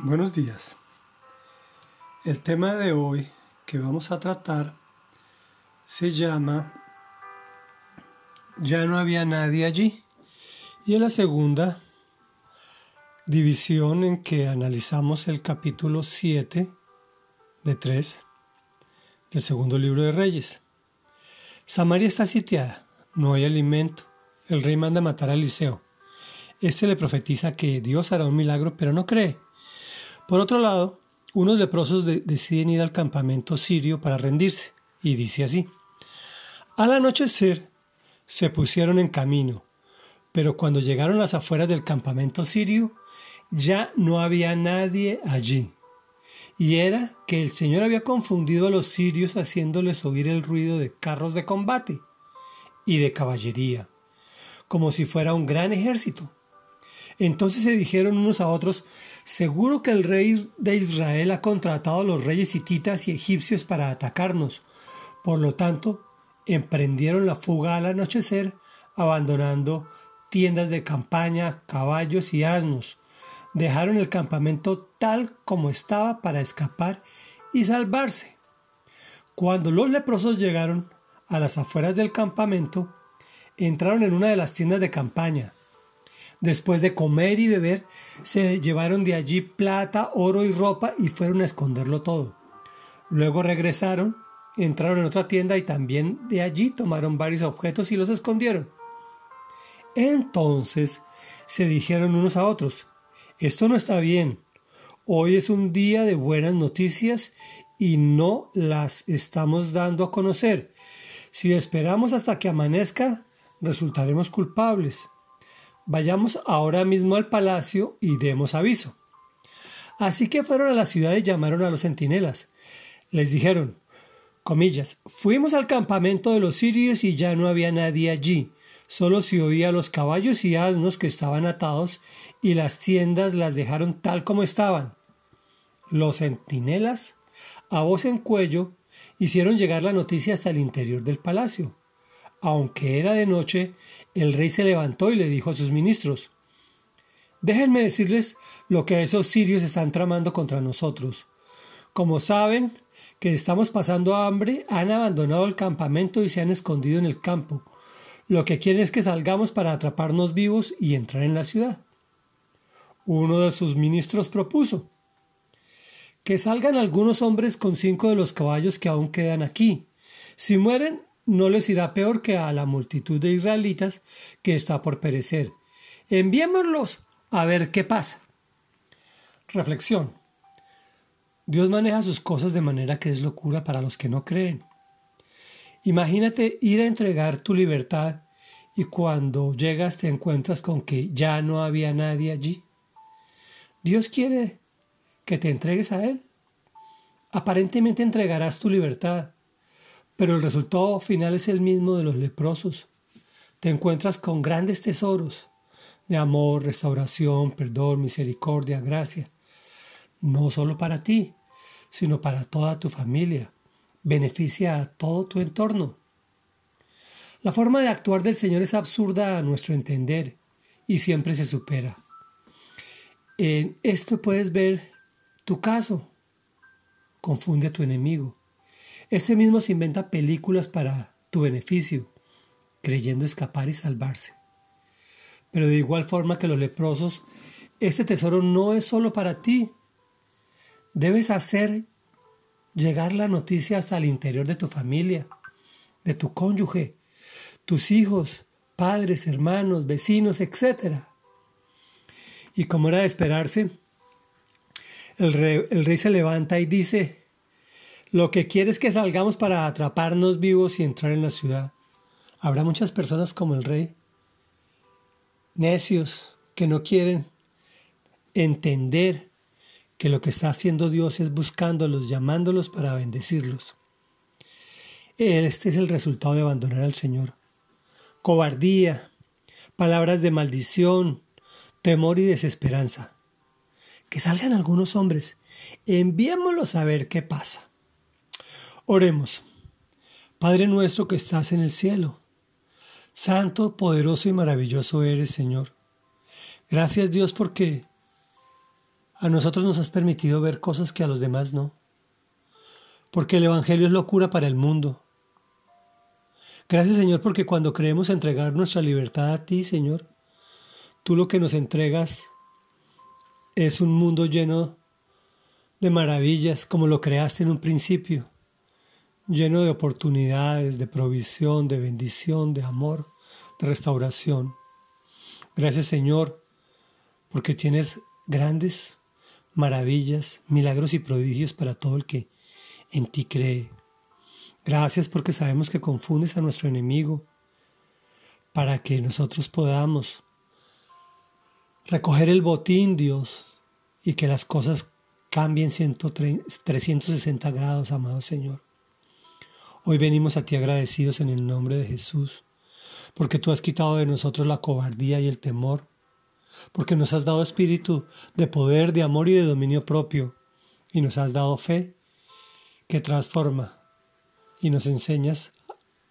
Buenos días. El tema de hoy que vamos a tratar se llama Ya no había nadie allí. Y es la segunda división en que analizamos el capítulo 7 de 3 del segundo libro de Reyes. Samaria está sitiada, no hay alimento. El rey manda matar a Eliseo. Este le profetiza que Dios hará un milagro, pero no cree. Por otro lado, unos leprosos deciden ir al campamento sirio para rendirse, y dice así. Al anochecer se pusieron en camino, pero cuando llegaron a las afueras del campamento sirio, ya no había nadie allí. Y era que el Señor había confundido a los sirios haciéndoles oír el ruido de carros de combate y de caballería, como si fuera un gran ejército. Entonces se dijeron unos a otros, seguro que el rey de Israel ha contratado a los reyes hititas y egipcios para atacarnos. Por lo tanto, emprendieron la fuga al anochecer, abandonando tiendas de campaña, caballos y asnos. Dejaron el campamento tal como estaba para escapar y salvarse. Cuando los leprosos llegaron a las afueras del campamento, entraron en una de las tiendas de campaña. Después de comer y beber, se llevaron de allí plata, oro y ropa y fueron a esconderlo todo. Luego regresaron, entraron en otra tienda y también de allí tomaron varios objetos y los escondieron. Entonces se dijeron unos a otros, esto no está bien. Hoy es un día de buenas noticias y no las estamos dando a conocer. Si esperamos hasta que amanezca, resultaremos culpables. Vayamos ahora mismo al palacio y demos aviso. Así que fueron a la ciudad y llamaron a los centinelas. Les dijeron, comillas, fuimos al campamento de los sirios y ya no había nadie allí. Solo se oía los caballos y asnos que estaban atados y las tiendas las dejaron tal como estaban. Los centinelas, a voz en cuello, hicieron llegar la noticia hasta el interior del palacio. Aunque era de noche, el rey se levantó y le dijo a sus ministros, Déjenme decirles lo que esos sirios están tramando contra nosotros. Como saben que estamos pasando hambre, han abandonado el campamento y se han escondido en el campo. Lo que quieren es que salgamos para atraparnos vivos y entrar en la ciudad. Uno de sus ministros propuso que salgan algunos hombres con cinco de los caballos que aún quedan aquí. Si mueren, no les irá peor que a la multitud de israelitas que está por perecer. Enviémoslos a ver qué pasa. Reflexión. Dios maneja sus cosas de manera que es locura para los que no creen. Imagínate ir a entregar tu libertad y cuando llegas te encuentras con que ya no había nadie allí. Dios quiere que te entregues a Él. Aparentemente entregarás tu libertad, pero el resultado final es el mismo de los leprosos. Te encuentras con grandes tesoros de amor, restauración, perdón, misericordia, gracia. No solo para ti, sino para toda tu familia. Beneficia a todo tu entorno. La forma de actuar del Señor es absurda a nuestro entender y siempre se supera. En esto puedes ver tu caso. Confunde a tu enemigo. Ese mismo se inventa películas para tu beneficio, creyendo escapar y salvarse. Pero de igual forma que los leprosos, este tesoro no es solo para ti. Debes hacer llegar la noticia hasta el interior de tu familia, de tu cónyuge, tus hijos, padres, hermanos, vecinos, etc. Y como era de esperarse, el rey se levanta y dice, lo que quiere es que salgamos para atraparnos vivos y entrar en la ciudad. Habrá muchas personas como el rey, necios, que no quieren entender que lo que está haciendo Dios es buscándolos, llamándolos para bendecirlos. Este es el resultado de abandonar al Señor. Cobardía, palabras de maldición, temor y desesperanza. Que salgan algunos hombres, enviémoslos a ver qué pasa. Oremos. Padre nuestro que estás en el cielo, santo, poderoso y maravilloso eres, Señor. Gracias Dios porque A nosotros nos has permitido ver cosas que a los demás no. Porque el Evangelio es locura para el mundo. Gracias Señor porque cuando creemos entregar nuestra libertad a ti, Señor, tú lo que nos entregas es un mundo lleno de maravillas como lo creaste en un principio, lleno de oportunidades, de provisión, de bendición, de amor, de restauración. Gracias Señor porque tienes grandes maravillas, milagros y prodigios para todo el que en ti cree. Gracias porque sabemos que confundes a nuestro enemigo para que nosotros podamos recoger el botín, Dios, y que las cosas cambien 360 grados, amado Señor. Hoy venimos a ti agradecidos en el nombre de Jesús, porque tú has quitado de nosotros la cobardía y el temor porque nos has dado espíritu de poder, de amor y de dominio propio, y nos has dado fe que transforma y nos enseñas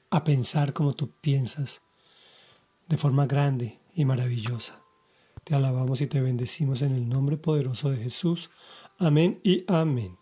a pensar como tú piensas, de forma grande y maravillosa. Te alabamos y te bendecimos en el nombre poderoso de Jesús. Amén y amén.